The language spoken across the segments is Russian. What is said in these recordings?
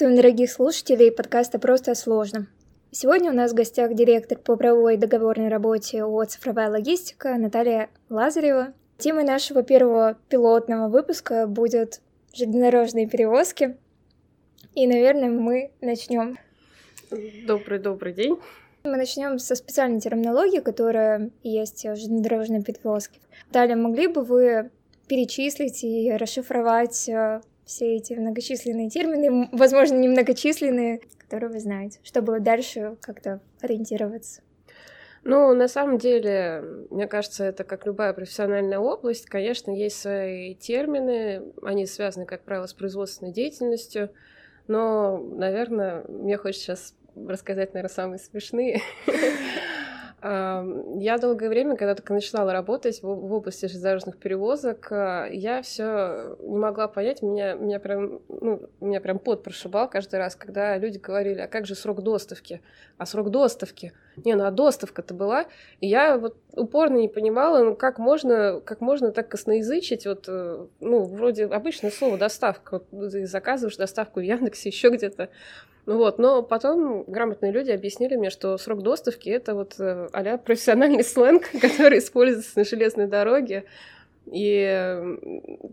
Приветствуем дорогих слушателей подкаста «Просто о сложном». Сегодня у нас в гостях директор по правовой и договорной работе ООО «Цифровая логистика» Наталья Лазарева. Темой нашего первого пилотного выпуска будет железнодорожные перевозки. И, наверное, мы начнем. Добрый-добрый день. Мы начнем со специальной терминологии, которая есть в железнодорожной перевозке. Далее, могли бы вы перечислить и расшифровать э, все эти многочисленные термины, возможно, немногочисленные, которые вы знаете, чтобы дальше как-то ориентироваться? Ну, на самом деле, мне кажется, это как любая профессиональная область. Конечно, есть свои термины, они связаны, как правило, с производственной деятельностью, но, наверное, мне хочется сейчас рассказать, наверное, самые смешные. Я долгое время, когда только начинала работать в, области железнодорожных перевозок, а, я все не могла понять, меня, меня прям, ну, меня прям пот прошибал каждый раз, когда люди говорили, а как же срок доставки? А срок доставки? Не, ну а доставка-то была. И я вот упорно не понимала, ну как можно, как можно так косноязычить, вот, э, ну, вроде обычное слово доставка, вот, ты заказываешь доставку в Яндексе, еще где-то, ну вот, но потом грамотные люди объяснили мне, что срок доставки — это вот а профессиональный сленг, который используется на железной дороге. И,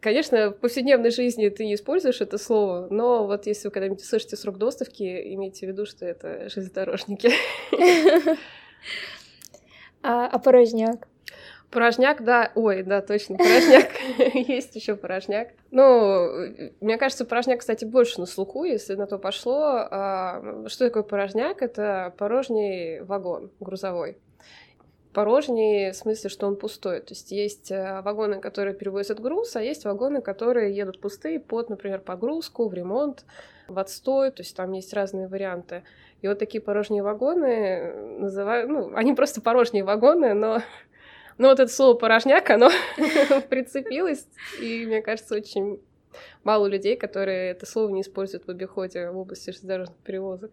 конечно, в повседневной жизни ты не используешь это слово, но вот если вы когда-нибудь слышите срок доставки, имейте в виду, что это железнодорожники. А, а порожняк? Порожняк, да, ой, да, точно, порожняк. Есть еще порожняк. Ну, мне кажется, порожняк, кстати, больше на слуху, если на то пошло. А, что такое порожняк? Это порожний вагон грузовой. Порожний в смысле, что он пустой. То есть есть э, вагоны, которые перевозят груз, а есть вагоны, которые едут пустые под, например, погрузку, в ремонт, в отстой. То есть там есть разные варианты. И вот такие порожние вагоны называют, ну, они просто порожние вагоны, но ну, вот это слово «порожняк», оно прицепилось, и, мне кажется, очень мало людей, которые это слово не используют в обиходе в области железнодорожных перевозок.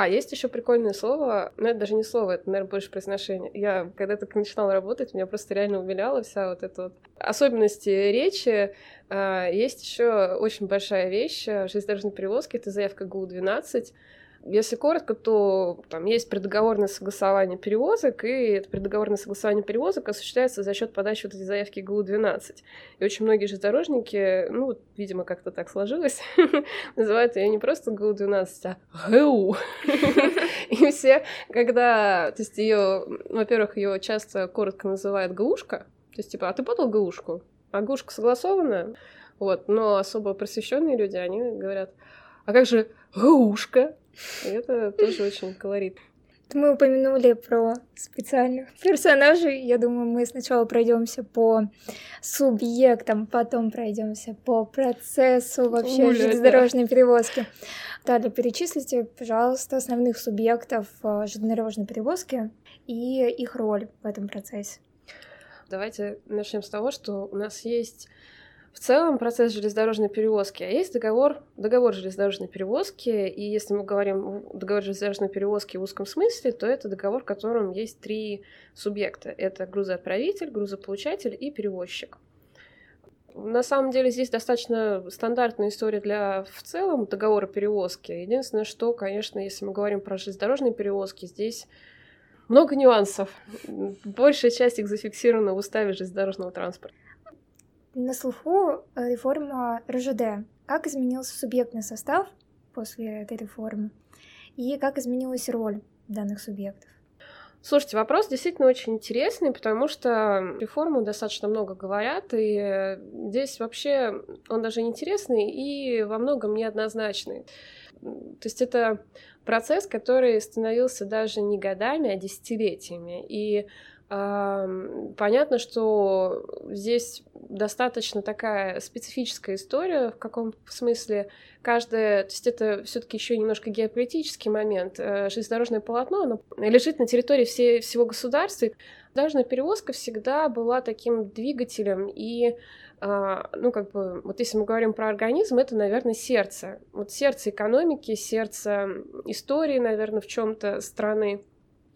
А, есть еще прикольное слово, но это даже не слово, это, наверное, больше произношение. Я когда только начинала работать, меня просто реально умиляла вся вот эта вот особенности речи. А, есть еще очень большая вещь железнодорожной перевозки, это заявка ГУ-12. Если коротко, то там есть предоговорное согласование перевозок, и это предоговорное согласование перевозок осуществляется за счет подачи вот этой заявки ГУ-12. И очень многие железнодорожники, ну, видимо, как-то так сложилось, называют ее не просто ГУ-12, а ГУ. И все, когда, то есть ее, во-первых, ее часто коротко называют ГУшка, то есть типа, а ты подал ГУшку? А ГУшка согласованная? Вот, но особо просвещенные люди, они говорят, а как же ГУшка? И это тоже очень колорит. Мы упомянули про специальных персонажей. Я думаю, мы сначала пройдемся по субъектам, потом пройдемся по процессу вообще Уля, железнодорожной да. перевозки. Далее перечислите, пожалуйста, основных субъектов э, железнодорожной перевозки и их роль в этом процессе. Давайте начнем с того, что у нас есть в целом процесс железнодорожной перевозки. А есть договор, договор железнодорожной перевозки, и если мы говорим договор железнодорожной перевозки в узком смысле, то это договор, в котором есть три субъекта. Это грузоотправитель, грузополучатель и перевозчик. На самом деле здесь достаточно стандартная история для в целом договора перевозки. Единственное, что, конечно, если мы говорим про железнодорожные перевозки, здесь много нюансов. Большая часть их зафиксирована в уставе железнодорожного транспорта. На слуху э, реформа РЖД. Как изменился субъектный состав после этой реформы? И как изменилась роль данных субъектов? Слушайте, вопрос действительно очень интересный, потому что реформу достаточно много говорят, и здесь вообще он даже интересный и во многом неоднозначный. То есть это процесс, который становился даже не годами, а десятилетиями. И Понятно, что здесь достаточно такая специфическая история, в каком смысле каждая, то есть это все-таки еще немножко геополитический момент. Э, железнодорожное полотно, оно лежит на территории всей, всего государства. Дорожная перевозка всегда была таким двигателем и а, ну, как бы, вот если мы говорим про организм, это, наверное, сердце. Вот сердце экономики, сердце истории, наверное, в чем-то страны.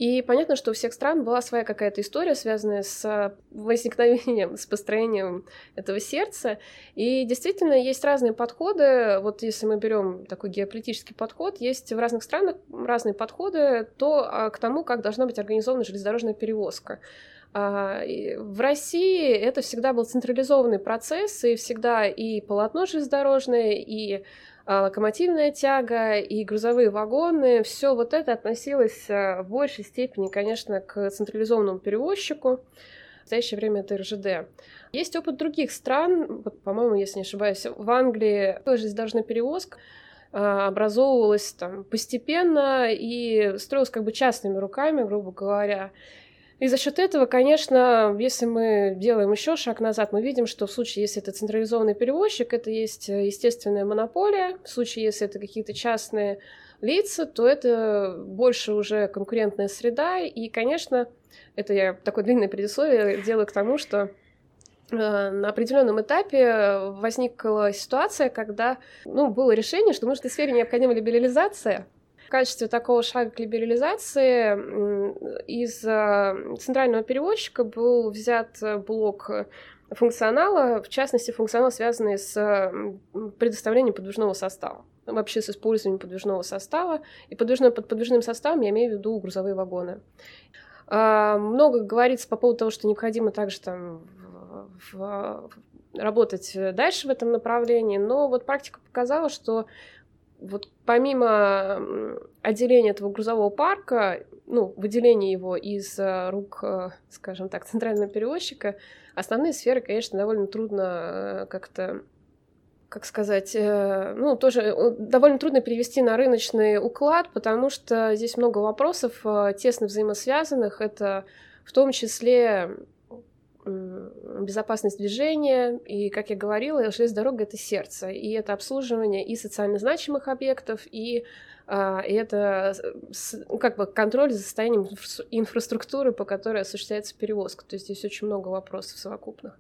И понятно, что у всех стран была своя какая-то история, связанная с возникновением, с построением этого сердца. И действительно есть разные подходы. Вот если мы берем такой геополитический подход, есть в разных странах разные подходы то, а, к тому, как должна быть организована железнодорожная перевозка. А, в России это всегда был централизованный процесс, и всегда и полотно железнодорожное, и локомотивная тяга и грузовые вагоны, все вот это относилось а, в большей степени, конечно, к централизованному перевозчику. В настоящее время это РЖД. Есть опыт других стран, вот, по-моему, если не ошибаюсь, в Англии железнодорожная перевозка образовывалась там постепенно и строилась как бы частными руками, грубо говоря. И за счет этого, конечно, если мы делаем еще шаг назад, мы видим, что в случае, если это централизованный перевозчик, это есть э, естественная монополия. В случае, если это какие-то частные лица, то это больше уже конкурентная среда. И, конечно, это я такое длинное предисловие делаю к тому, что э, на определенном этапе возникла ситуация, когда ну, было решение, что в этой сфере необходима либерализация, качестве такого шага к либерализации из э, центрального перевозчика был взят блок функционала, в частности, функционал, связанный с предоставлением подвижного состава вообще с использованием подвижного состава. И подвижной, под подвижным составом я имею в виду грузовые вагоны. А, много говорится по поводу того, что необходимо также там в, в, работать дальше в этом направлении, но вот практика показала, что вот помимо отделения этого грузового парка, ну, выделения его из э, рук, э, скажем так, центрального перевозчика, основные сферы, конечно, довольно трудно э, как-то как сказать, ну, тоже довольно трудно перевести на рыночный уклад, потому что здесь много вопросов тесно взаимосвязанных. Это в том числе безопасность движения, и, как я говорила, железная дорога — это сердце, и это обслуживание и социально значимых объектов, и, а, и это как бы контроль за состоянием инфраструктуры, по которой осуществляется перевозка. То есть здесь очень много вопросов совокупных.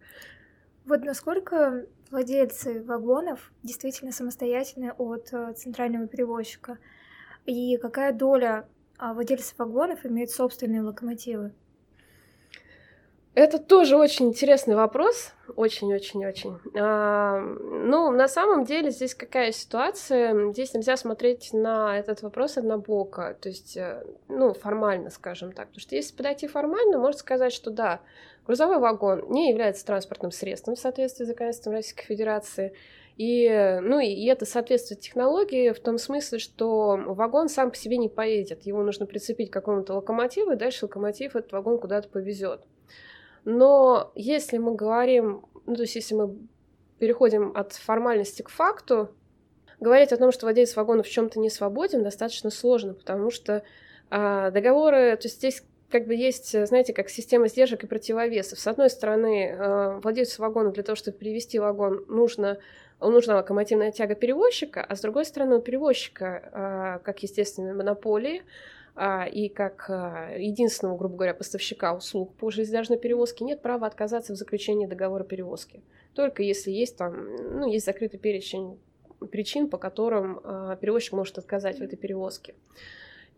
Вот насколько владельцы вагонов действительно самостоятельны от э, центрального перевозчика? И какая доля а, владельцев вагонов имеет собственные локомотивы? Это тоже очень интересный вопрос, очень-очень-очень. А, ну, на самом деле здесь какая ситуация? Здесь нельзя смотреть на этот вопрос однобоко, то есть, э, ну, формально, скажем так. Потому что если подойти формально, можно сказать, что да, грузовой вагон не является транспортным средством в соответствии с законодательством Российской Федерации. И, ну, и это соответствует технологии в том смысле, что вагон сам по себе не поедет. Его нужно прицепить к какому-то локомотиву, и дальше локомотив этот вагон куда-то повезет. Но если мы говорим, ну, то есть если мы переходим от формальности к факту, говорить о том, что владелец вагона в чем-то не свободен, достаточно сложно, потому что а, договоры, то есть здесь как бы есть, знаете, как система сдержек и противовесов. С одной стороны, а, владельцу вагона для того, чтобы перевести вагон, нужно нужна локомотивная тяга перевозчика, а с другой стороны, у перевозчика, а, как естественной монополии, и как а, единственного, грубо говоря, поставщика услуг по железнодорожной перевозке нет права отказаться в заключении договора перевозки. Только если есть там, ну, есть закрытый перечень причин, по которым а, перевозчик может отказать в этой перевозке.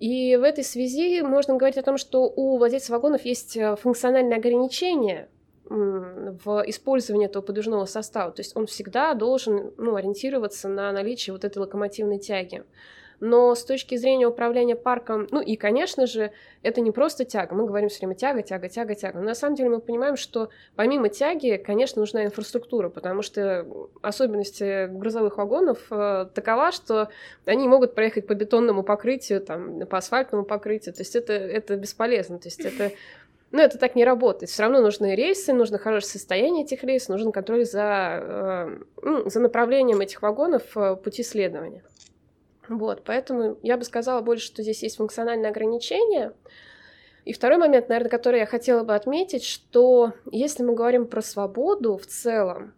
И в этой связи можно говорить о том, что у владельцев вагонов есть функциональные ограничения в использовании этого подвижного состава. То есть он всегда должен ну, ориентироваться на наличие вот этой локомотивной тяги но с точки зрения управления парком, ну и, конечно же, это не просто тяга, мы говорим все время тяга, тяга, тяга, тяга, но на самом деле мы понимаем, что помимо тяги, конечно, нужна инфраструктура, потому что особенности грузовых вагонов э, такова, что они могут проехать по бетонному покрытию, там, по асфальтному покрытию, то есть это, это бесполезно, то есть это но это так не работает. Все равно нужны рейсы, нужно хорошее состояние этих рейсов, нужен контроль за, э, ну, за направлением этих вагонов э, пути следования. Вот, поэтому я бы сказала больше, что здесь есть функциональные ограничения. И второй момент, наверное, который я хотела бы отметить, что если мы говорим про свободу в целом,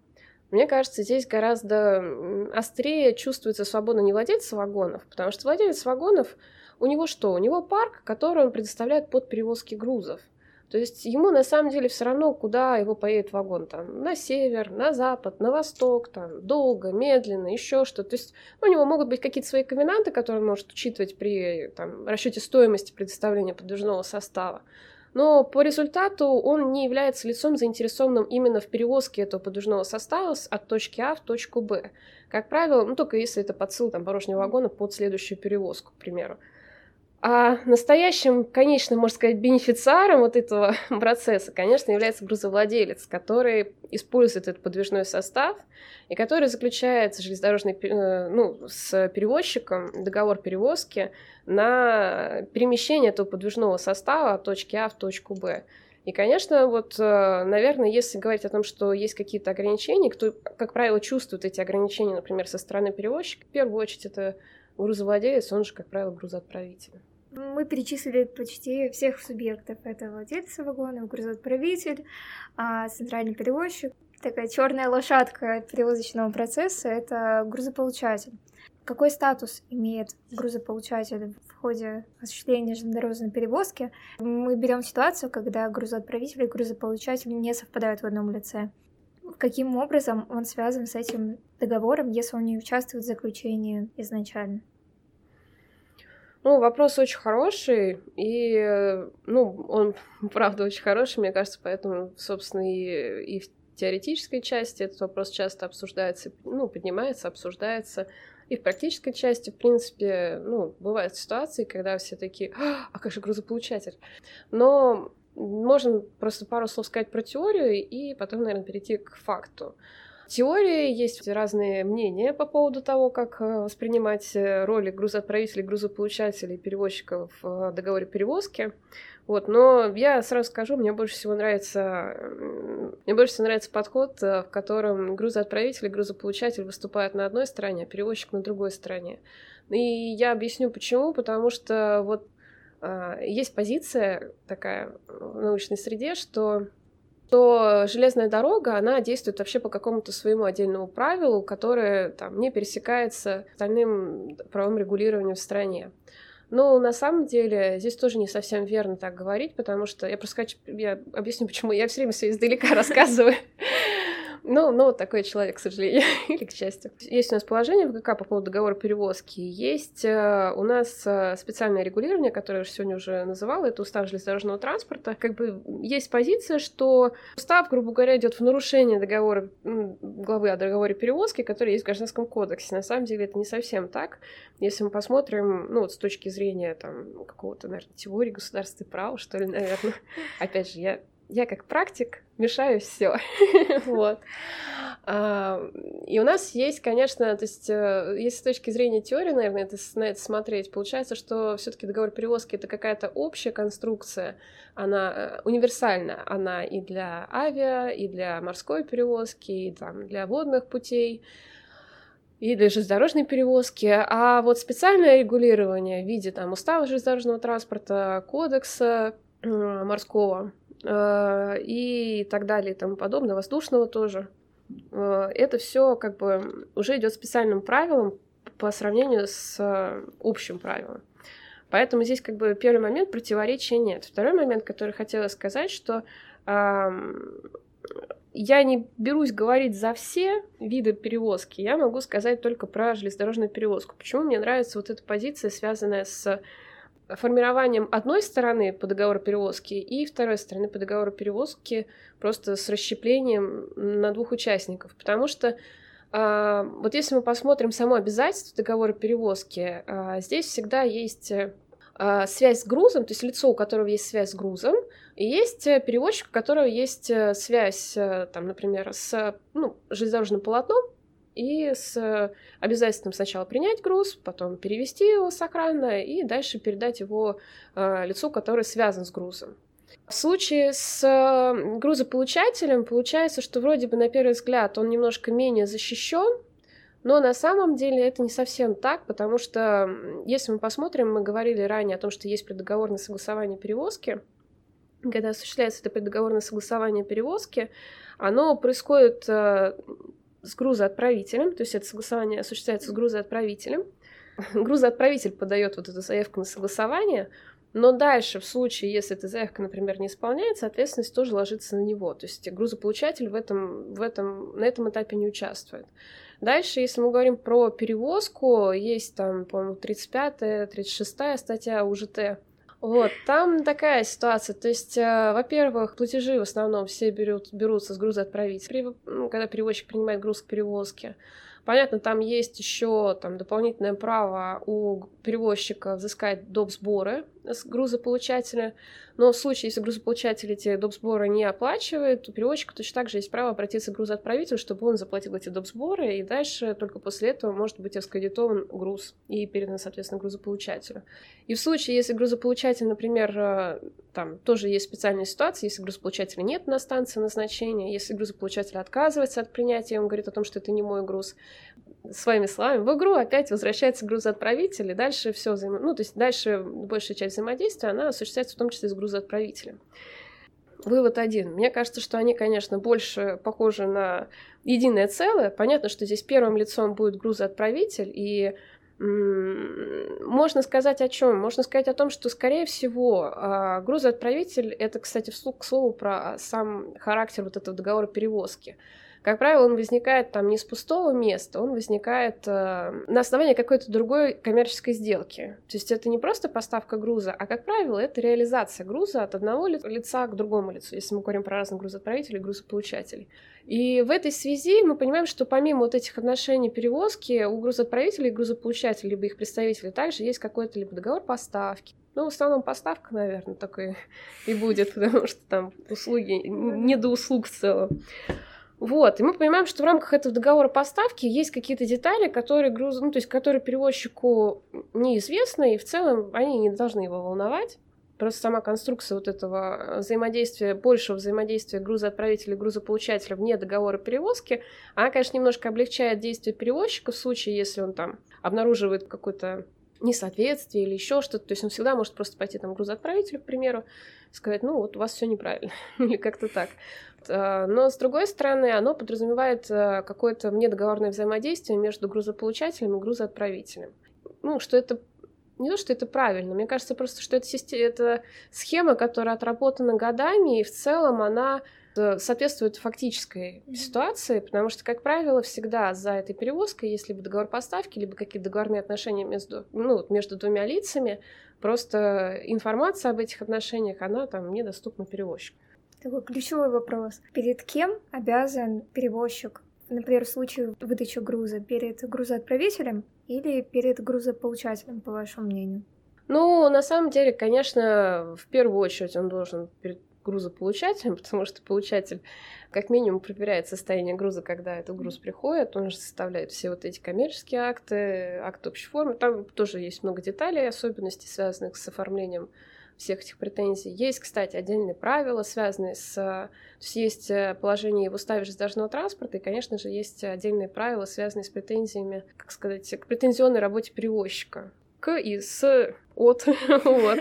мне кажется, здесь гораздо острее чувствуется свобода не владельца вагонов, потому что владелец вагонов, у него что? У него парк, который он предоставляет под перевозки грузов. То есть ему на самом деле все равно, куда его поедет вагон. Там, на север, на запад, на восток, там, долго, медленно, еще что. То есть у него могут быть какие-то свои ковенанты, которые он может учитывать при там, расчете стоимости предоставления подвижного состава. Но по результату он не является лицом, заинтересованным именно в перевозке этого подвижного состава от точки А в точку Б. Как правило, ну только если это подсыл там, порожнего вагона под следующую перевозку, к примеру. А настоящим, конечно, можно сказать, бенефициаром вот этого процесса, конечно, является грузовладелец, который использует этот подвижной состав и который заключает с железнодорожной, э, ну, с перевозчиком договор перевозки на перемещение этого подвижного состава от точки А в точку Б. И, конечно, вот, э, наверное, если говорить о том, что есть какие-то ограничения, кто, как правило, чувствует эти ограничения, например, со стороны перевозчика, в первую очередь это грузовладелец, он же, как правило, грузоотправитель. Мы перечислили почти всех субъектов. Это владелец вагона, грузоотправитель, а центральный перевозчик. Такая черная лошадка перевозочного процесса — это грузополучатель. Какой статус имеет грузополучатель в ходе осуществления железнодорожной перевозки? Мы берем ситуацию, когда грузоотправитель и грузополучатель не совпадают в одном лице. Каким образом он связан с этим договором, если он не участвует в заключении изначально? Ну, вопрос очень хороший, и, ну, он, правда, очень хороший, мне кажется, поэтому, собственно, и, и в теоретической части этот вопрос часто обсуждается, ну, поднимается, обсуждается, и в практической части, в принципе, ну, бывают ситуации, когда все такие, а, а как же грузополучатель? Но можно просто пару слов сказать про теорию и потом, наверное, перейти к факту. Теории есть разные мнения по поводу того, как э, воспринимать э, роли грузоотправителей, грузополучателей, перевозчиков в договоре перевозки. Вот, но я сразу скажу, мне больше всего нравится, мне больше всего нравится подход, э, в котором грузоотправитель и грузополучатель выступают на одной стороне, а перевозчик на другой стороне. И я объясню почему, потому что вот есть позиция такая в научной среде, что то железная дорога, она действует вообще по какому-то своему отдельному правилу, которое там не пересекается остальным правовым регулированием в стране. Но на самом деле здесь тоже не совсем верно так говорить, потому что я просто хочу, я объясню, почему я все время все издалека рассказываю. Ну, ну, вот такой человек, к сожалению, или к счастью. Есть у нас положение в ГК по поводу договора перевозки. Есть э, у нас э, специальное регулирование, которое я сегодня уже называла, это устав железнодорожного транспорта. Как бы есть позиция, что устав, грубо говоря, идет в нарушение договора, главы о договоре перевозки, который есть в Гражданском кодексе. На самом деле это не совсем так. Если мы посмотрим, ну, вот с точки зрения там какого-то, наверное, теории государственного права, что ли, наверное. Опять же, я я как практик мешаю все. вот. А, и у нас есть, конечно, то есть, э, если с точки зрения теории, наверное, это, на это смотреть, получается, что все-таки договор перевозки это какая-то общая конструкция, она э, универсальна, она и для авиа, и для морской перевозки, и там, для водных путей и для железнодорожной перевозки, а вот специальное регулирование в виде там устава железнодорожного транспорта, кодекса морского, и так далее и тому подобное, воздушного тоже. Э, это все как бы уже идет специальным правилом по сравнению с э, общим правилом. Поэтому здесь как бы первый момент противоречия нет. Второй момент, который хотела сказать, что э, я не берусь говорить за все виды перевозки, я могу сказать только про железнодорожную перевозку. Почему мне нравится вот эта позиция, связанная с формированием одной стороны по договору перевозки и второй стороны по договору перевозки просто с расщеплением на двух участников. Потому что а, вот если мы посмотрим само обязательство договора перевозки, а, здесь всегда есть а, связь с грузом, то есть лицо, у которого есть связь с грузом, и есть перевозчик, у которого есть связь, там, например, с ну, железнодорожным полотном, и с обязательством сначала принять груз, потом перевести его с и дальше передать его э, лицу, который связан с грузом. В случае с грузополучателем получается, что вроде бы на первый взгляд он немножко менее защищен, но на самом деле это не совсем так, потому что если мы посмотрим, мы говорили ранее о том, что есть предоговорное согласование перевозки, когда осуществляется это предоговорное согласование перевозки, оно происходит э, с грузоотправителем, то есть это согласование осуществляется с грузоотправителем. Грузоотправитель подает вот эту заявку на согласование, Но дальше, в случае, если эта заявка, например, не исполняется, ответственность тоже ложится на него. То есть грузополучатель в этом, в этом, на этом этапе не участвует. Дальше, если мы говорим про перевозку, есть там, по-моему, 35-я, 36-я статья УЖТ. Вот, там такая ситуация. То есть, э, во-первых, платежи в основном все берут, берутся с грузоотправителя, ну, когда перевозчик принимает груз к перевозке. Понятно, там есть еще там, дополнительное право у перевозчика взыскать доп. сборы с грузополучателя, но в случае, если грузополучатель эти доп. сборы не оплачивает, у перевозчика точно так же есть право обратиться к грузоотправителю, чтобы он заплатил эти доп. сборы, и дальше только после этого может быть раскредитован груз и передан, соответственно, грузополучателю. И в случае, если грузополучатель, например, э, там тоже есть специальная ситуация, если грузополучателя нет на станции назначения, если грузополучатель отказывается от принятия, он говорит о том, что это не мой груз, своими словами, в игру опять возвращается грузоотправитель, и дальше все взаим... ну, то есть дальше большая часть взаимодействия, она осуществляется в том числе с грузоотправителем. Вывод один. Мне кажется, что они, конечно, больше похожи на единое целое. Понятно, что здесь первым лицом будет грузоотправитель, и можно сказать о чем? Можно сказать о том, что, скорее всего, а, грузоотправитель это, кстати, к слову про сам характер вот этого договора перевозки. Как правило, он возникает там не с пустого места, он возникает э, на основании какой-то другой коммерческой сделки. То есть это не просто поставка груза, а, как правило, это реализация груза от одного лица к другому лицу, если мы говорим про разных грузоотправителей грузополучателей. И в этой связи мы понимаем, что помимо вот этих отношений перевозки у грузоотправителей и грузополучателей, либо их представителей, также есть какой-то либо договор поставки, ну, в основном поставка, наверное, такой и будет, потому что там услуги, не до услуг в целом. Вот, и мы понимаем, что в рамках этого договора поставки есть какие-то детали, которые груз, ну, то есть, которые перевозчику неизвестны, и в целом они не должны его волновать. Просто сама конструкция вот этого взаимодействия, большего взаимодействия грузоотправителя и грузополучателя вне договора перевозки, она, конечно, немножко облегчает действие перевозчика в случае, если он там обнаруживает какой-то несоответствие или еще что-то. То есть он всегда может просто пойти там грузоотправителю, к примеру, сказать, ну вот у вас все неправильно, или как-то так. Э, но с другой стороны, оно подразумевает э, какое-то внедоговорное взаимодействие между грузополучателем и грузоотправителем. Ну, что это не то, что это правильно, мне кажется просто, что это, система, это схема, которая отработана годами, и в целом она Э, соответствует фактической mm-hmm. ситуации, потому что, как правило, всегда за этой перевозкой есть либо договор поставки, либо какие-то договорные отношения между, ну, между двумя лицами. Просто информация об этих отношениях, она там недоступна перевозчику. Такой ключевой вопрос. Перед кем обязан перевозчик? Например, в случае выдачи груза перед грузоотправителем или перед грузополучателем, по вашему мнению? Ну, на самом деле, конечно, в первую очередь он должен перед грузополучателем, потому что получатель как минимум проверяет состояние груза, когда этот груз приходит, он же составляет все вот эти коммерческие акты, акт общей формы, там тоже есть много деталей, особенностей, связанных с оформлением всех этих претензий. Есть, кстати, отдельные правила, связанные с... То есть есть э, положение в уставе железнодорожного транспорта, и, конечно же, есть отдельные правила, связанные с претензиями, как сказать, к претензионной работе перевозчика к и с от. вот.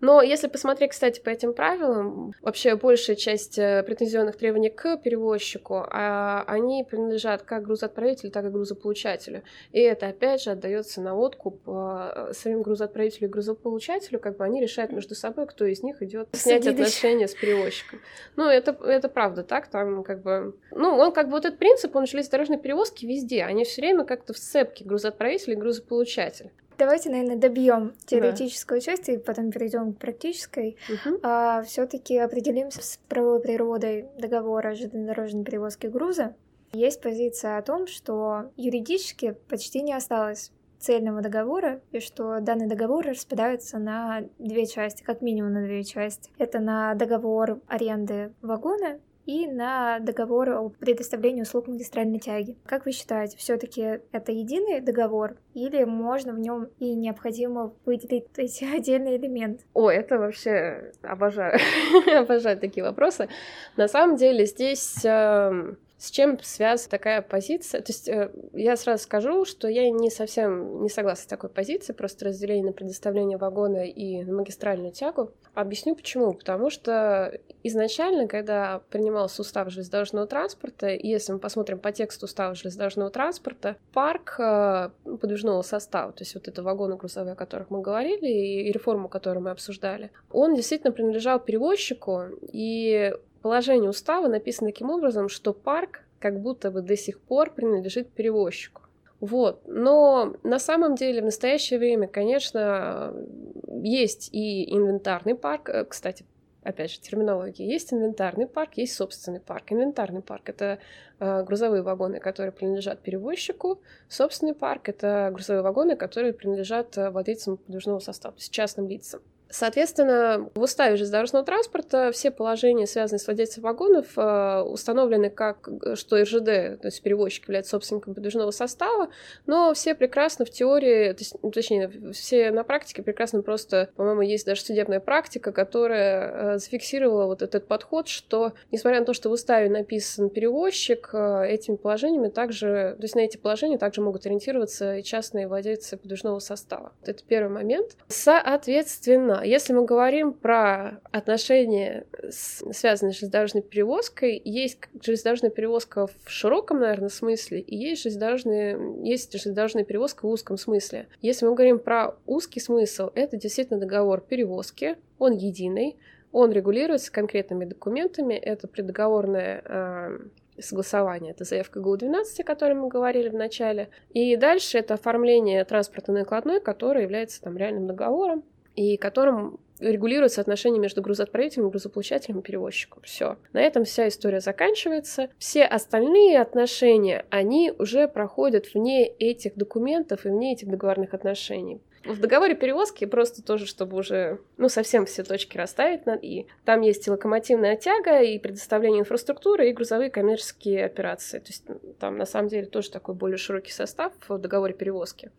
Но если посмотреть, кстати, по этим правилам, вообще большая часть э, претензионных требований к перевозчику, а они принадлежат как грузоотправителю, так и грузополучателю. И это, опять же, отдается на откуп э, самим грузоотправителю и грузополучателю, как бы они решают между собой, кто из них идет снять отношения с перевозчиком. Ну, это, это правда так, там как бы... Ну, он как бы вот этот принцип, он железнодорожной перевозки везде, они все время как-то в сцепке грузоотправитель и грузополучатель. Давайте, наверное, добьем теоретическую да. часть и потом перейдем к практической. Угу. А, Все-таки определимся с правовой природой договора о железнодорожной перевозке груза. Есть позиция о том, что юридически почти не осталось цельного договора, и что данный договор распадается на две части, как минимум на две части. Это на договор аренды вагона и на договор о предоставлении услуг магистральной тяги. Как вы считаете, все-таки это единый договор или можно в нем и необходимо выделить эти отдельные элементы? О, это вообще обожаю, обожаю такие вопросы. На самом деле здесь эм, С чем связана такая позиция? То есть э, я сразу скажу, что я не совсем не согласна с такой позицией, просто разделение на предоставление вагона и на магистральную тягу. Объясню почему. Потому что изначально, когда принимался устав железнодорожного транспорта, и если мы посмотрим по тексту устава железнодорожного транспорта, парк э, подвижного состава, то есть вот это вагоны грузовые, о которых мы говорили, и реформу, которую мы обсуждали, он действительно принадлежал перевозчику, и положение устава написано таким образом, что парк как будто бы до сих пор принадлежит перевозчику. Вот. Но на самом деле в настоящее время, конечно, есть и инвентарный парк. Э, кстати, опять же, терминология. Есть инвентарный парк, есть собственный парк. Инвентарный парк — это э, грузовые вагоны, которые принадлежат перевозчику. Собственный парк — это грузовые вагоны, которые принадлежат э, владельцам подвижного состава, то есть частным лицам. Соответственно, в уставе железнодорожного транспорта все положения, связанные с владельцем вагонов, э, установлены как, что РЖД, то есть перевозчик, является собственником подвижного состава, но все прекрасно в теории, ну, точнее, все на практике прекрасно просто, по-моему, есть даже судебная практика, которая э, зафиксировала вот этот подход, что, несмотря на то, что в уставе написан перевозчик, э, этими положениями также, то есть на эти положения также могут ориентироваться и частные владельцы подвижного состава. Это первый момент. Соответственно, если мы говорим про отношения, связанные с железнодорожной перевозкой, есть железнодорожная перевозка в широком, наверное, смысле, и есть железнодорожная, есть железнодорожная перевозка в узком смысле. Если мы говорим про узкий смысл, это действительно договор перевозки, он единый, он регулируется конкретными документами, это преддоговорное э, согласование. Это заявка ГУ-12, о которой мы говорили в начале. И дальше это оформление транспортной накладной, которая является там реальным договором и которым регулируется отношения между грузоотправителем, грузополучателем и перевозчиком. Все. На этом вся история заканчивается. Все остальные отношения, они уже проходят вне этих документов и вне этих договорных отношений. В договоре перевозки просто тоже, чтобы уже, ну, совсем все точки расставить, и там есть и локомотивная тяга, и предоставление инфраструктуры, и грузовые коммерческие операции. То есть там на самом деле тоже такой более широкий состав в договоре перевозки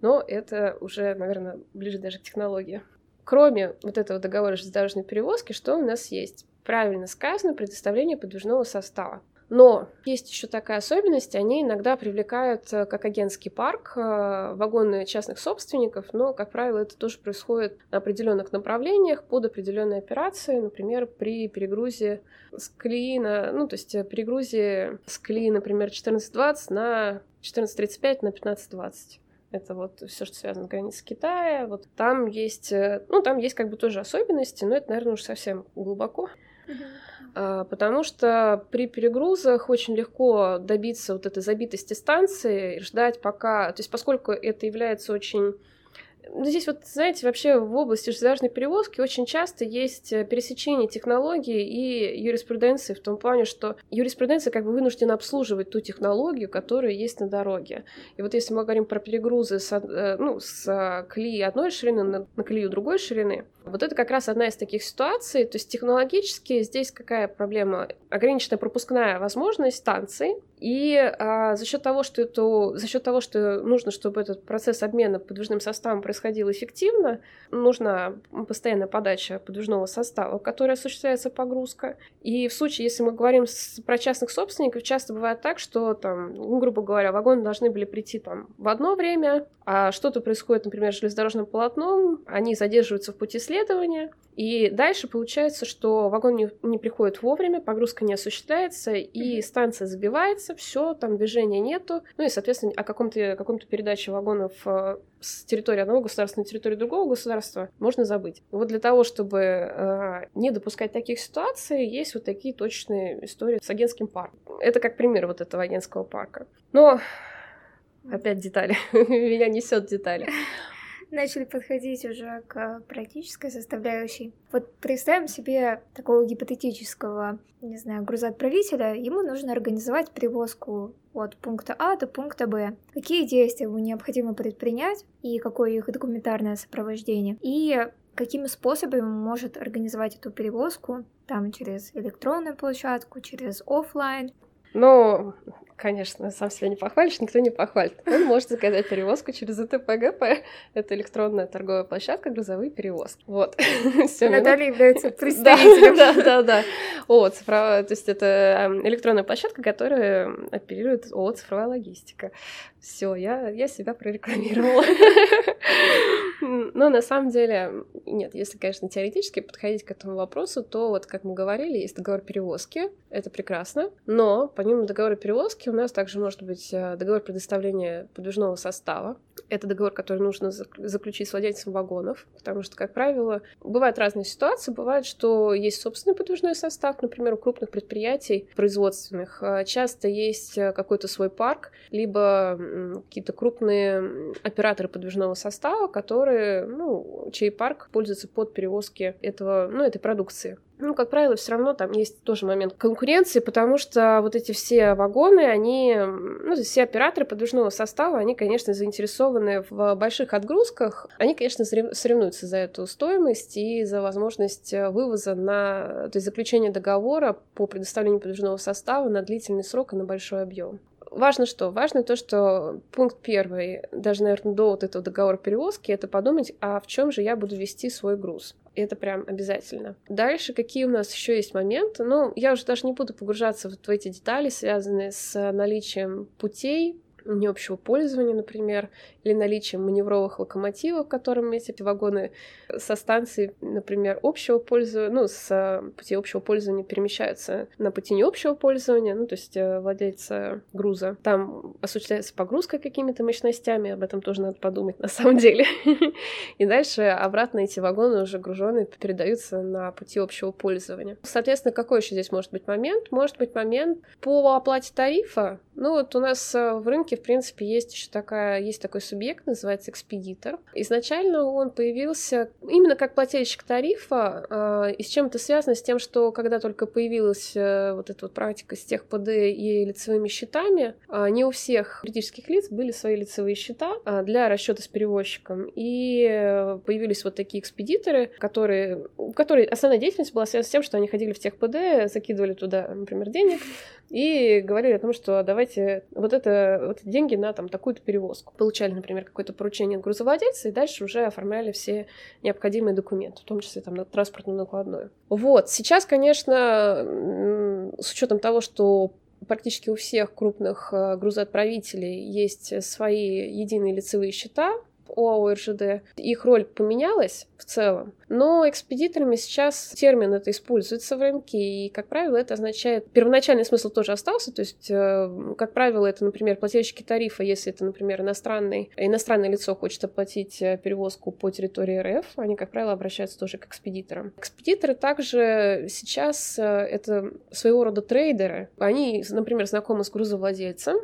но это уже, наверное, ближе даже к технологии. Кроме вот этого договора железнодорожной перевозки, что у нас есть? Правильно сказано, предоставление подвижного состава. Но есть еще такая особенность, они иногда привлекают э, как агентский парк э, вагоны частных собственников, но, как правило, это тоже происходит на определенных направлениях под определенные операции, например, при перегрузе с колеи на, ну, то есть э, перегрузе с колеи, например, 14.20 на 14.35 на 15.20. Это вот все, что связано с границей Китая. Вот там есть, э, ну, там есть как бы тоже особенности, но это, наверное, уж совсем глубоко. Uh-huh. Потому что при перегрузах очень легко добиться вот этой забитости станции и ждать пока... То есть поскольку это является очень здесь вот, знаете, вообще в области железнодорожной перевозки очень часто есть э, пересечение технологии и юриспруденции в том плане, что юриспруденция как бы вынуждена обслуживать ту технологию, которая есть на дороге. И вот если мы говорим про перегрузы с, э, ну, с колеи одной ширины на, на колею другой ширины, вот это как раз одна из таких ситуаций. То есть технологически здесь какая проблема? Ограниченная пропускная возможность станций, и а, за счет того, что это, за счет того, что нужно, чтобы этот процесс обмена подвижным составом происходил эффективно, нужна постоянная подача подвижного состава, которая осуществляется погрузка. И в случае, если мы говорим с, про частных собственников, часто бывает так, что там, ну, грубо говоря, вагоны должны были прийти там в одно время, а что-то происходит, например, с железнодорожным полотном, они задерживаются в пути следования, и дальше получается, что вагон не, не приходит вовремя, погрузка не осуществляется, и станция забивается, все, там движения нету. Ну и, соответственно, о каком-то каком передаче вагонов э, с территории одного государства на территорию другого государства можно забыть. Вот для того, чтобы э, не допускать таких ситуаций, есть вот такие точные истории с агентским парком. Это как пример вот этого агентского парка. Но опять детали. Меня несет детали начали подходить уже к практической составляющей. Вот представим себе такого гипотетического, не знаю, грузоотправителя, ему нужно организовать перевозку от пункта А до пункта Б. Какие действия ему необходимо предпринять и какое их документарное сопровождение? И какими способами он может организовать эту перевозку, там через электронную площадку, через офлайн. Ну, конечно, сам себя не похвалишь, никто не похвалит. Он может заказать перевозку через ЭТПГП. Это электронная торговая площадка грузовые перевозки. Вот. Наталья является представителем. Да, да, да. О, цифровая, то есть это эм, электронная площадка, которая оперирует о цифровая логистика. Все, я, я себя прорекламировала. Но на самом деле, нет, если, конечно, теоретически подходить к этому вопросу, то вот, как мы говорили, есть договор перевозки, это прекрасно, но помимо договора перевозки у нас также может быть э, договор предоставления подвижного состава. Это договор, который нужно заключить с владельцем вагонов, потому что, как правило, бывают разные ситуации. Бывает, что есть собственный подвижной состав, например, у крупных предприятий производственных. Э, часто есть э, какой-то свой парк, либо какие-то крупные операторы подвижного состава, которые, ну, чей парк пользуется под перевозки этого, ну, этой продукции. Ну, как правило, все равно там есть тоже момент конкуренции, потому что вот эти все вагоны, они, ну, все операторы подвижного состава, они, конечно, заинтересованы в больших отгрузках. Они, конечно, соревнуются за эту стоимость и за возможность вывоза на, то есть заключение договора по предоставлению подвижного состава на длительный срок и на большой объем важно что? Важно то, что пункт первый, даже, наверное, до вот этого договора перевозки, это подумать, а в чем же я буду вести свой груз. Это прям обязательно. Дальше какие у нас еще есть моменты? Ну, я уже даже не буду погружаться вот в эти детали, связанные с наличием путей, не общего пользования, например, или наличием маневровых локомотивов, которыми эти вагоны со станции, например, общего пользования, ну, с пути общего пользования перемещаются на пути не общего пользования, ну, то есть э, владельца груза. Там осуществляется погрузка какими-то мощностями, об этом тоже надо подумать на самом деле. И дальше обратно эти вагоны уже груженные передаются на пути общего пользования. Соответственно, какой еще здесь может быть момент? Может быть момент по оплате тарифа. Ну, вот у нас э, в рынке, в принципе, есть еще такая, есть такой субъект, называется экспедитор. Изначально он появился именно как плательщик тарифа, э, и с чем это связано? С тем, что когда только появилась э, вот эта вот практика с тех ПД и лицевыми счетами, не у всех юридических лиц были свои лицевые счета для расчета с перевозчиком. И появились вот такие экспедиторы, которые, у которых основная деятельность была связана с тем, что они ходили в тех ПД, закидывали туда, например, денег, и говорили о том, что давайте вот это вот деньги на там такую-то перевозку. Получали, например, какое-то поручение от грузовладельца, и дальше уже оформляли все необходимые документы, в том числе там на транспортную накладную. Вот, сейчас, конечно, с учетом того, что практически у всех крупных э, грузоотправителей есть свои единые лицевые счета, ОАО РЖД. Их роль поменялась в целом, но экспедиторами сейчас термин это используется в рынке, и, как правило, это означает... Первоначальный смысл тоже остался, то есть, э, как правило, это, например, плательщики тарифа, если это, например, иностранный, иностранное лицо хочет оплатить э, перевозку по территории РФ, они, как правило, обращаются тоже к экспедиторам. Экспедиторы также сейчас э, это своего рода трейдеры. Они, например, знакомы с грузовладельцем,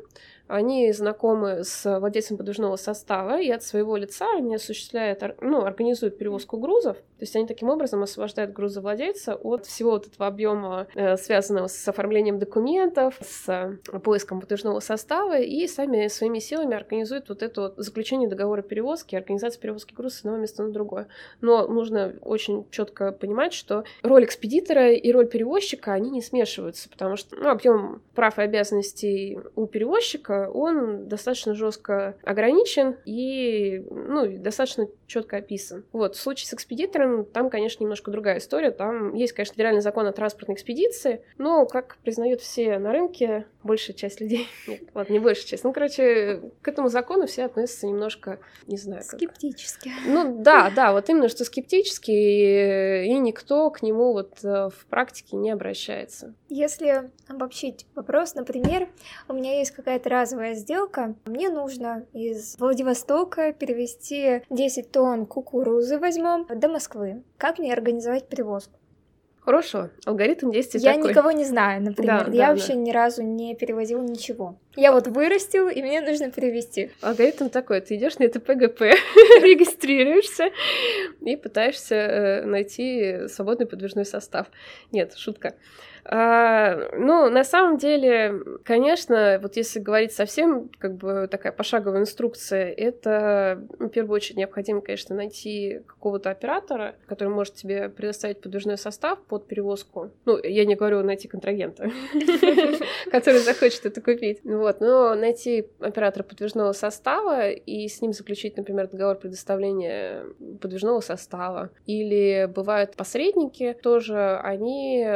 они знакомы с владельцем подвижного состава, и от своего лица они осуществляют, ну, организуют перевозку грузов. То есть они таким образом освобождают грузовладельца от всего вот этого объема, э, связанного с оформлением документов, с э, поиском подвижного состава, и сами своими силами организуют вот это вот заключение договора перевозки, организацию перевозки груза с одного места на другое. Но нужно очень четко понимать, что роль экспедитора и роль перевозчика, они не смешиваются, потому что ну, объем прав и обязанностей у перевозчика он достаточно жестко ограничен и ну, достаточно четко описан. Вот, в случае с экспедитором, там, конечно, немножко другая история. Там есть, конечно, федеральный закон о транспортной экспедиции, но, как признают все на рынке, большая часть людей, нет, ладно, не большая часть, ну, короче, к этому закону все относятся немножко, не знаю, как... Скептически. Ну, да, да, вот именно, что скептически, и, и никто к нему вот э, в практике не обращается. Если обобщить вопрос, например, у меня есть какая-то разовая сделка, мне нужно из Владивостока перевести 10 тонн кукурузы возьмем до Москвы. Как мне организовать перевозку? Хорошо, алгоритм действий Я такой. никого не знаю, например. Да, я да, вообще да. ни разу не переводила ничего. Я вот вырастил, и мне нужно перевести. Алгоритм такой, ты идешь на это ПГП, регистрируешься и пытаешься э, найти свободный подвижной состав. Нет, шутка. А, ну, на самом деле, конечно, вот если говорить совсем, как бы такая пошаговая инструкция, это ну, в первую очередь необходимо, конечно, найти какого-то оператора, который может тебе предоставить подвижной состав под перевозку. Ну, я не говорю найти контрагента, который захочет это купить. Вот, но найти оператора подвижного состава и с ним заключить, например, договор предоставления подвижного состава. Или бывают посредники тоже, они,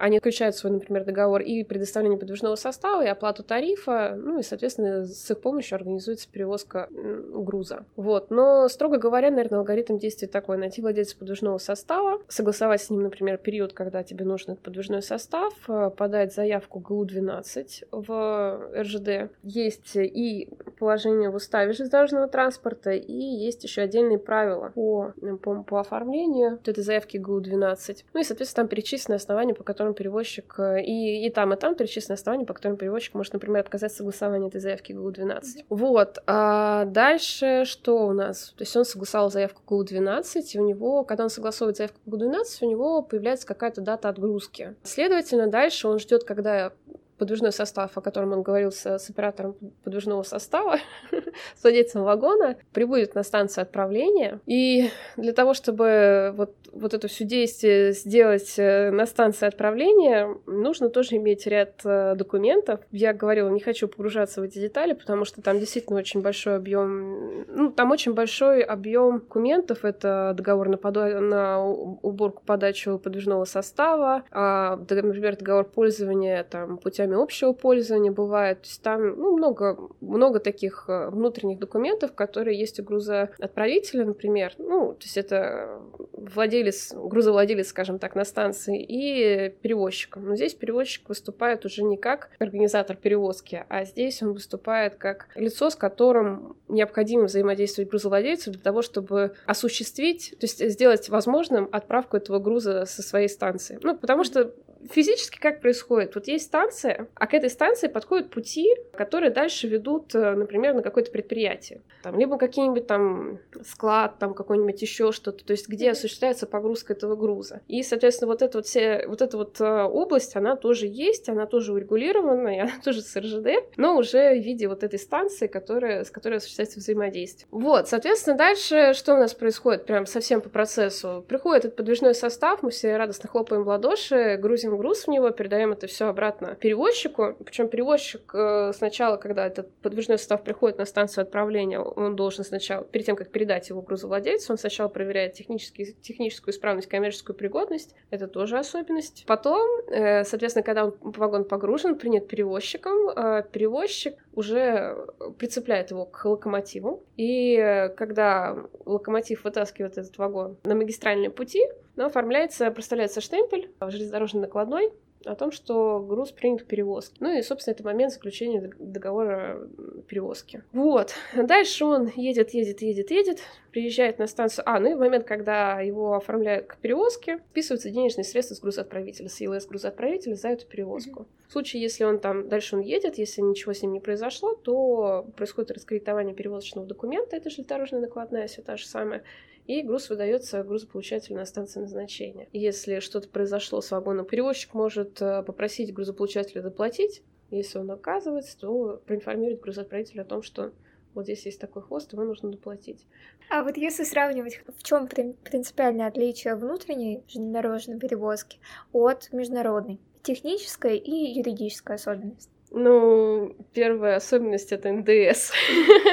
они включают свой, например, договор и предоставление подвижного состава, и оплату тарифа, ну и, соответственно, с их помощью организуется перевозка груза. Вот, но, строго говоря, наверное, алгоритм действия такой. Найти владельца подвижного состава, согласовать с ним, например, период, когда тебе нужен этот подвижной состав, подать заявку ГУ-12 в РЖД. Есть и положение в уставе железнодорожного транспорта, и есть еще отдельные правила по, по, по оформлению вот этой заявки ГУ-12. Ну и, соответственно, там перечислены основания, по которым перевозчик... И, и там, и там перечислены основания, по которым перевозчик может, например, отказать согласования этой заявки ГУ-12. Вот. А дальше что у нас? То есть он согласовал заявку ГУ-12, и у него, когда он согласовывает заявку ГУ-12, у него появляется какая-то дата отгрузки. Следовательно, дальше он ждет, когда подвижной состав, о котором он говорил с, с оператором подвижного состава, с владельцем вагона, прибудет на станцию отправления. И для того, чтобы вот, вот это все действие сделать э, на станции отправления, нужно тоже иметь ряд э, документов. Я говорила, не хочу погружаться в эти детали, потому что там действительно очень большой объем, ну, там очень большой объем документов. Это договор на, подо... на уборку подачу подвижного состава, а, например, договор пользования там, путями программе общего пользования бывает. То есть там ну, много, много таких э, внутренних документов, которые есть у грузоотправителя, например. Ну, то есть это владелец, грузовладелец, скажем так, на станции и перевозчиком. Но здесь перевозчик выступает уже не как организатор перевозки, а здесь он выступает как лицо, с которым необходимо взаимодействовать грузовладельцу для того, чтобы осуществить, то есть сделать возможным отправку этого груза со своей станции. Ну, потому что физически как происходит? Вот есть станция, а к этой станции подходят пути, которые дальше ведут, э, например, на какое-то предприятие. Там, либо какие-нибудь там склад, там какой-нибудь еще что-то, то есть где осуществляется погрузка этого груза. И, соответственно, вот эта вот, вся, вот эта вот э, область, она тоже есть, она тоже урегулирована, и она тоже с РЖД, но уже в виде вот этой станции, которая, с которой осуществляется взаимодействие. Вот, соответственно, дальше что у нас происходит прям совсем по процессу? Приходит этот подвижной состав, мы все радостно хлопаем в ладоши, грузим грузим груз в него, передаем это все обратно перевозчику. Причем перевозчик э, сначала, когда этот подвижной состав приходит на станцию отправления, он должен сначала, перед тем, как передать его грузовладельцу, он сначала проверяет технический, техническую исправность, коммерческую пригодность. Это тоже особенность. Потом, э, соответственно, когда он, вагон погружен, принят перевозчиком, э, перевозчик уже прицепляет его к локомотиву. И когда локомотив вытаскивает этот вагон на магистральные пути, но оформляется, проставляется штемпель железнодорожный накладной о том, что груз принят к перевозке. Ну и, собственно, это момент заключения договора перевозки. Вот. Дальше он едет, едет, едет, едет, приезжает на станцию. А, ну и в момент, когда его оформляют к перевозке, вписываются денежные средства с грузоотправителя, с ЕЛС грузоотправителя за эту перевозку. Mm-hmm. В случае, если он там, дальше он едет, если ничего с ним не произошло, то происходит раскредитование перевозочного документа, это железнодорожная накладная, все та же самая, и груз выдается грузополучателю на станции назначения. Если что-то произошло с вагоном, перевозчик может э, попросить грузополучателя доплатить. Если он оказывается, то проинформировать грузоотправителя о том, что вот здесь есть такой хвост, его нужно доплатить. А вот если сравнивать, в чем принципиальное отличие внутренней железнодорожной перевозки от международной? Техническая и юридическая особенность. Ну, первая особенность это НДС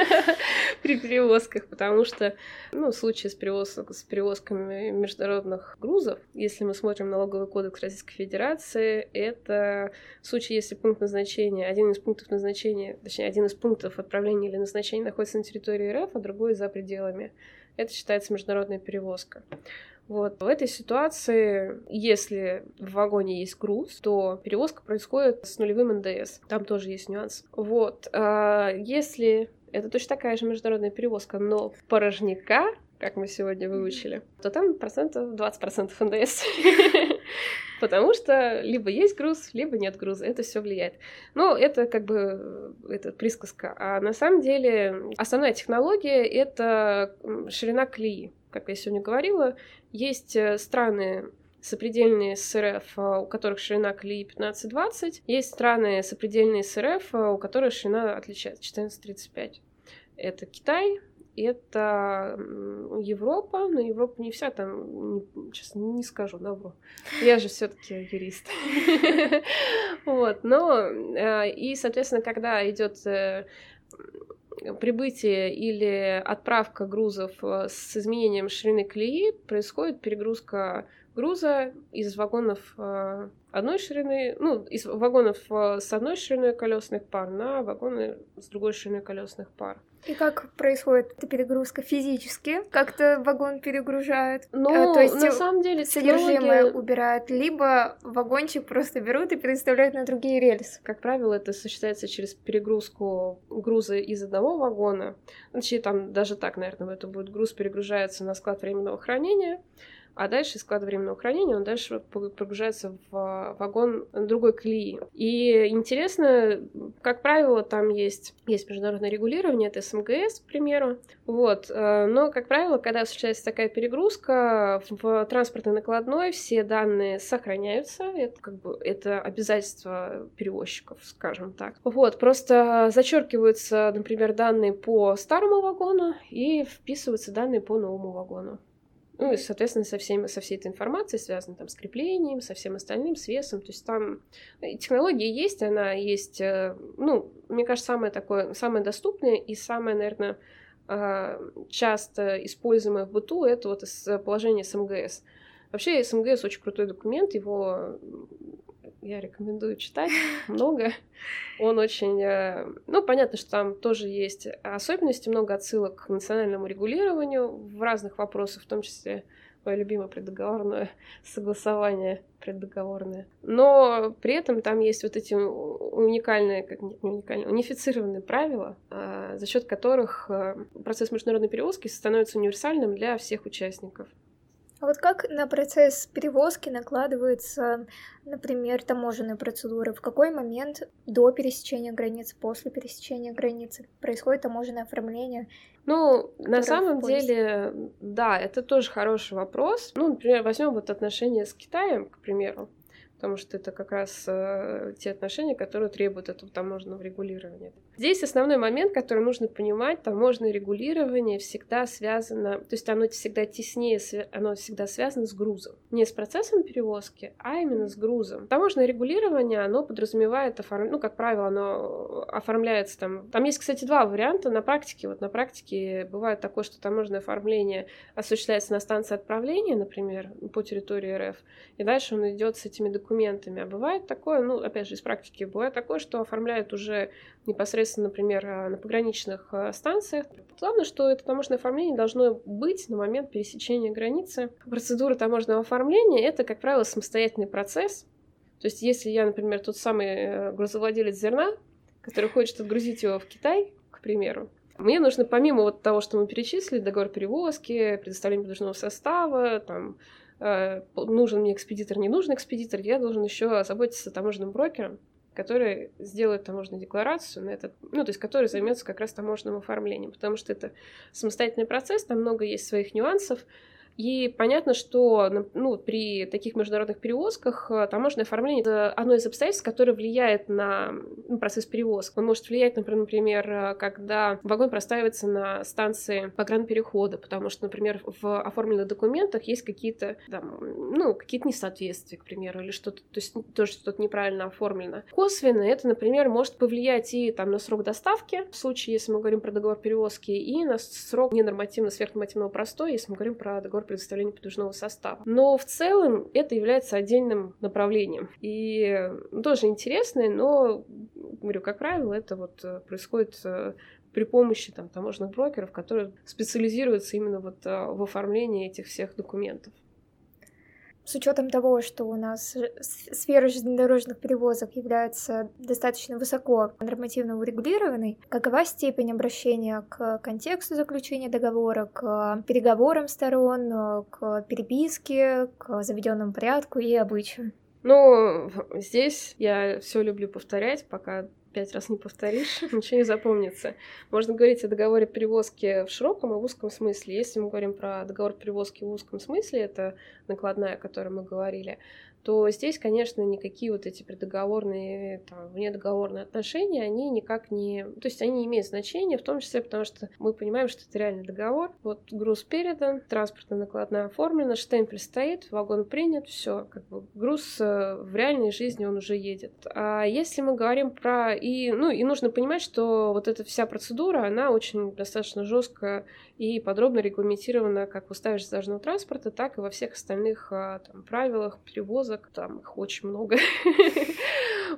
при перевозках, потому что, ну, в случае с, перевоз... с перевозками международных грузов, если мы смотрим налоговый кодекс Российской Федерации, это в случае, если пункт назначения, один из пунктов назначения, точнее, один из пунктов отправления или назначения находится на территории РФ, а другой за пределами. Это считается международная перевозка. Вот. В этой ситуации, если в вагоне есть груз, то перевозка происходит с нулевым НДС. Там тоже есть нюанс. Вот. А если это точно такая же международная перевозка, но порожняка, как мы сегодня выучили, то там процентов 20% НДС. Потому что либо есть груз, либо нет груза. Это все влияет. Но это как бы это присказка. А на самом деле основная технология — это ширина колеи как я сегодня говорила, есть э, страны сопредельные с РФ, а, у которых ширина колеи 15-20, есть страны сопредельные с РФ, а, у которых ширина отличается 14-35. Это Китай, это Европа, но Европа не вся там, не, сейчас не скажу, добро. Я же все-таки юрист. Вот, но э, и, соответственно, когда идет э, прибытие или отправка грузов э, с изменением ширины колеи, происходит перегрузка груза из вагонов одной ширины, ну, из вагонов с одной шириной колесных пар на вагоны с другой шириной колесных пар. И как происходит эта перегрузка физически? Как-то вагон перегружают? Ну, а, то есть на самом деле содержимое технология... убирают, либо вагончик просто берут и переставляют на другие рельсы. Как правило, это осуществляется через перегрузку груза из одного вагона. Значит, там даже так, наверное, это будет груз перегружается на склад временного хранения, а дальше из склада временного хранения он дальше прогружается в вагон другой колеи. И интересно, как правило, там есть, есть международное регулирование, это СМГС, к примеру. Вот. Э, но, как правило, когда осуществляется такая перегрузка, в транспортной накладной все данные сохраняются. Это как бы это обязательство перевозчиков, скажем так. Вот. Просто зачеркиваются, например, данные по старому вагону и вписываются данные по новому вагону. Ну и, соответственно, со, всеми, со всей этой информацией, связанной там с креплением, со всем остальным, с весом. То есть там э, технология есть, она есть, э, ну, мне кажется, самое такое, самое доступное и самое, наверное, а, часто используемое в быту это вот положение СМГС. Вообще СМГС очень крутой документ, его я рекомендую читать много. Он очень... Э, ну, понятно, что там тоже есть особенности, много отсылок к национальному регулированию в разных вопросах, в том числе мое любимое преддоговорное согласование преддоговорное. Но при этом там есть вот эти уникальные, как не уникальные, унифицированные правила, э, за счет которых э, процесс международной перевозки становится универсальным для всех участников. А вот как на процесс перевозки накладываются, например, таможенные процедуры? В какой момент до пересечения границ, после пересечения границы происходит таможенное оформление? Ну, на самом деле, да, это тоже хороший вопрос. Ну, например, возьмем вот отношения с Китаем, к примеру потому что это как раз э, те отношения, которые требуют этого таможенного регулирования. Здесь основной момент, который нужно понимать, таможенное регулирование всегда связано, то есть оно всегда теснее, оно всегда связано с грузом. Не с процессом перевозки, а именно с грузом. Таможенное регулирование, оно подразумевает, оформ... ну, как правило, оно оформляется там... Там есть, кстати, два варианта на практике. Вот на практике бывает такое, что таможенное оформление осуществляется на станции отправления, например, по территории РФ, и дальше он идет с этими документами документами. А бывает такое, ну, опять же, из практики, бывает такое, что оформляют уже непосредственно, например, э, на пограничных э, станциях. Главное, что это таможенное оформление должно быть на момент пересечения границы. Процедура таможенного оформления — это, как правило, самостоятельный процесс. То есть, если я, например, тот самый э, грузовладелец зерна, который хочет отгрузить его в Китай, к примеру, мне нужно, помимо вот того, что мы перечислили, договор перевозки, предоставление подвижного состава, там, нужен мне экспедитор, не нужен экспедитор, я должен еще заботиться таможенным брокером, который сделает таможенную декларацию на этот, ну, то есть который займется как раз таможенным оформлением, потому что это самостоятельный процесс, там много есть своих нюансов, и понятно, что ну, при таких международных перевозках э, таможенное оформление — это одно из обстоятельств, которое влияет на ну, процесс перевозки. Он может влиять, например, э, когда вагон простаивается на станции погранперехода, потому что, например, в оформленных документах есть какие-то, ну, какие-то несоответствия, к примеру, или что-то, то есть тоже что-то неправильно оформлено. Косвенно это, например, может повлиять и там на срок доставки, в случае, если мы говорим про договор перевозки, и на срок ненормативно сверхнормативного простой, если мы говорим про договор предоставления подвижного состава. Но в целом это является отдельным направлением. И тоже интересное, но, говорю, как правило, это вот э, происходит э, при помощи там, таможенных брокеров, которые специализируются именно вот э, в оформлении этих всех документов с учетом того, что у нас сфера железнодорожных перевозок является достаточно высоко нормативно урегулированной, какова степень обращения к контексту заключения договора, к переговорам сторон, к переписке, к заведенному порядку и обычаю? Ну, здесь я все люблю повторять, пока пять раз не повторишь, ничего не запомнится. Можно говорить о договоре перевозки в широком и в узком смысле. Если мы говорим про договор перевозки в узком смысле, это накладная, о которой мы говорили, то здесь, конечно, никакие вот эти преддоговорные, там, внедоговорные отношения, они никак не... То есть они имеют значения, в том числе потому, что мы понимаем, что это реальный договор. Вот груз передан, транспортная накладная оформлена, штемпель стоит, вагон принят, все, как бы груз э, в реальной жизни он уже едет. А если мы говорим про... И, ну, и нужно понимать, что вот эта вся процедура, она очень достаточно жесткая и подробно регламентирована как в уставе железнодорожного транспорта, так и во всех остальных а, там, правилах перевозок, там их очень много.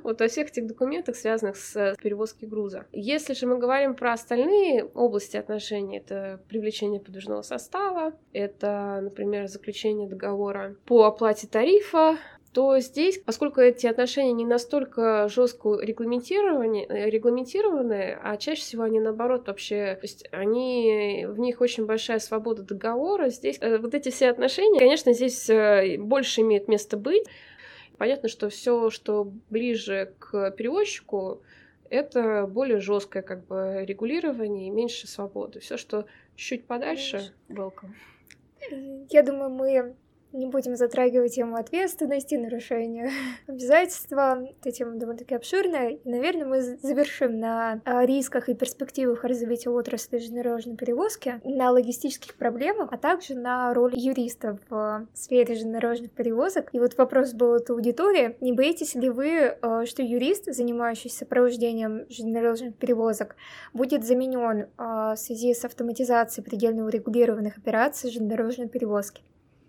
Вот во всех этих документах, связанных с перевозкой груза. Если же мы говорим про остальные области отношений, это привлечение подвижного состава, это, например, заключение договора по оплате тарифа, то здесь, поскольку эти отношения не настолько жестко регламентированы, регламентированы, а чаще всего они наоборот вообще, то есть они, в них очень большая свобода договора, здесь э, вот эти все отношения, конечно, здесь э, больше имеет место быть. Понятно, что все, что ближе к перевозчику, это более жесткое как бы регулирование и меньше свободы. Все, что чуть подальше, welcome. Я думаю, мы не будем затрагивать тему ответственности, нарушения обязательства. Эта тема довольно-таки обширная. И, наверное, мы завершим на а, рисках и перспективах развития отрасли железнодорожной перевозки, на логистических проблемах, а также на роли юристов в сфере железнодорожных перевозок. И вот вопрос был от аудитории. Не боитесь ли вы, а, что юрист, занимающийся сопровождением железнодорожных перевозок, будет заменен а, в связи с автоматизацией предельно урегулированных операций железнодорожной перевозки?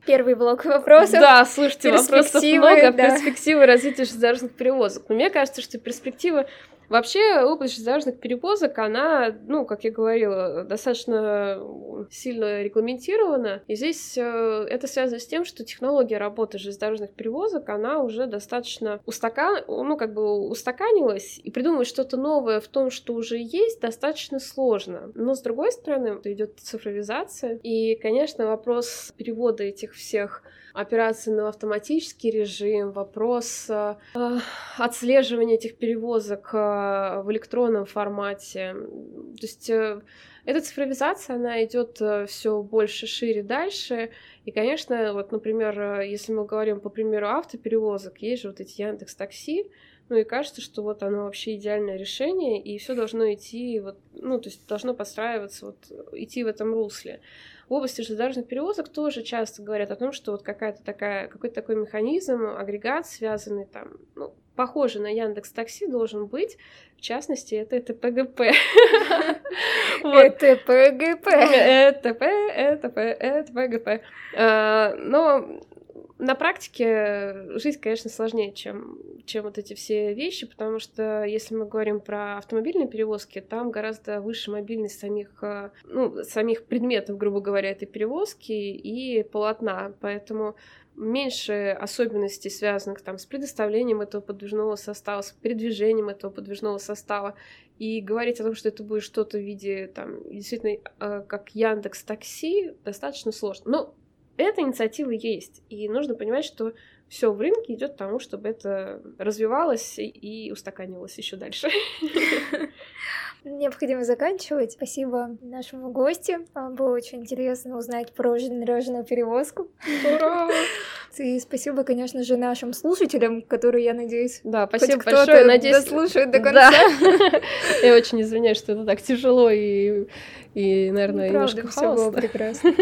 Первый блок вопросов. Да, слушайте, вопросов много. Да. Перспективы развития железнодорожных перевозок. Но мне кажется, что перспективы Вообще, область железнодорожных перевозок, она, ну, как я говорила, достаточно сильно регламентирована. И здесь э, это связано с тем, что технология работы железнодорожных перевозок, она уже достаточно устакан... ну, как бы устаканилась, и придумать что-то новое в том, что уже есть, достаточно сложно. Но, с другой стороны, идет цифровизация, и, конечно, вопрос перевода этих всех операции на автоматический режим, вопрос э, отслеживания этих перевозок э, в электронном формате. То есть э, эта цифровизация, она идет э, все больше, шире, дальше. И, конечно, вот, например, э, если мы говорим по примеру автоперевозок, есть же вот эти Яндекс Такси, ну и кажется, что вот оно вообще идеальное решение, и все должно идти вот, ну, то есть должно подстраиваться, вот, идти в этом русле. В области железнодорожных перевозок тоже часто говорят о том, что вот какая-то такая, какой-то такой механизм, агрегат, связанный там, ну, похожий на Яндекс Такси должен быть. В частности, это ЭТПГП. ЭТПГП. ЭТП, ЭТП, ЭТПГП. А, но на практике жизнь, конечно, сложнее, чем, чем вот эти все вещи, потому что если мы говорим про автомобильные перевозки, там гораздо выше мобильность самих, э, ну, самих предметов, грубо говоря, этой перевозки и полотна, поэтому меньше особенностей, связанных там с предоставлением этого подвижного состава, с передвижением этого подвижного состава. И говорить о том, что это будет что-то в виде там действительно э, как Яндекс Такси, достаточно сложно. Но эта инициатива есть, и нужно понимать, что все в рынке идет к тому, чтобы это развивалось и устаканивалось еще дальше. Необходимо заканчивать. Спасибо нашему гостю. Было очень интересно узнать про железнодорожную перевозку. Ура! И спасибо, конечно же, нашим слушателям, которые, я надеюсь, да, спасибо большое. Надеюсь, слушают до конца. Да. Я очень извиняюсь, что это так тяжело и, и наверное, немножко все было прекрасно.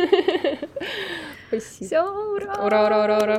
Спасибо. Все, ура! Ура, ура, ура, ура!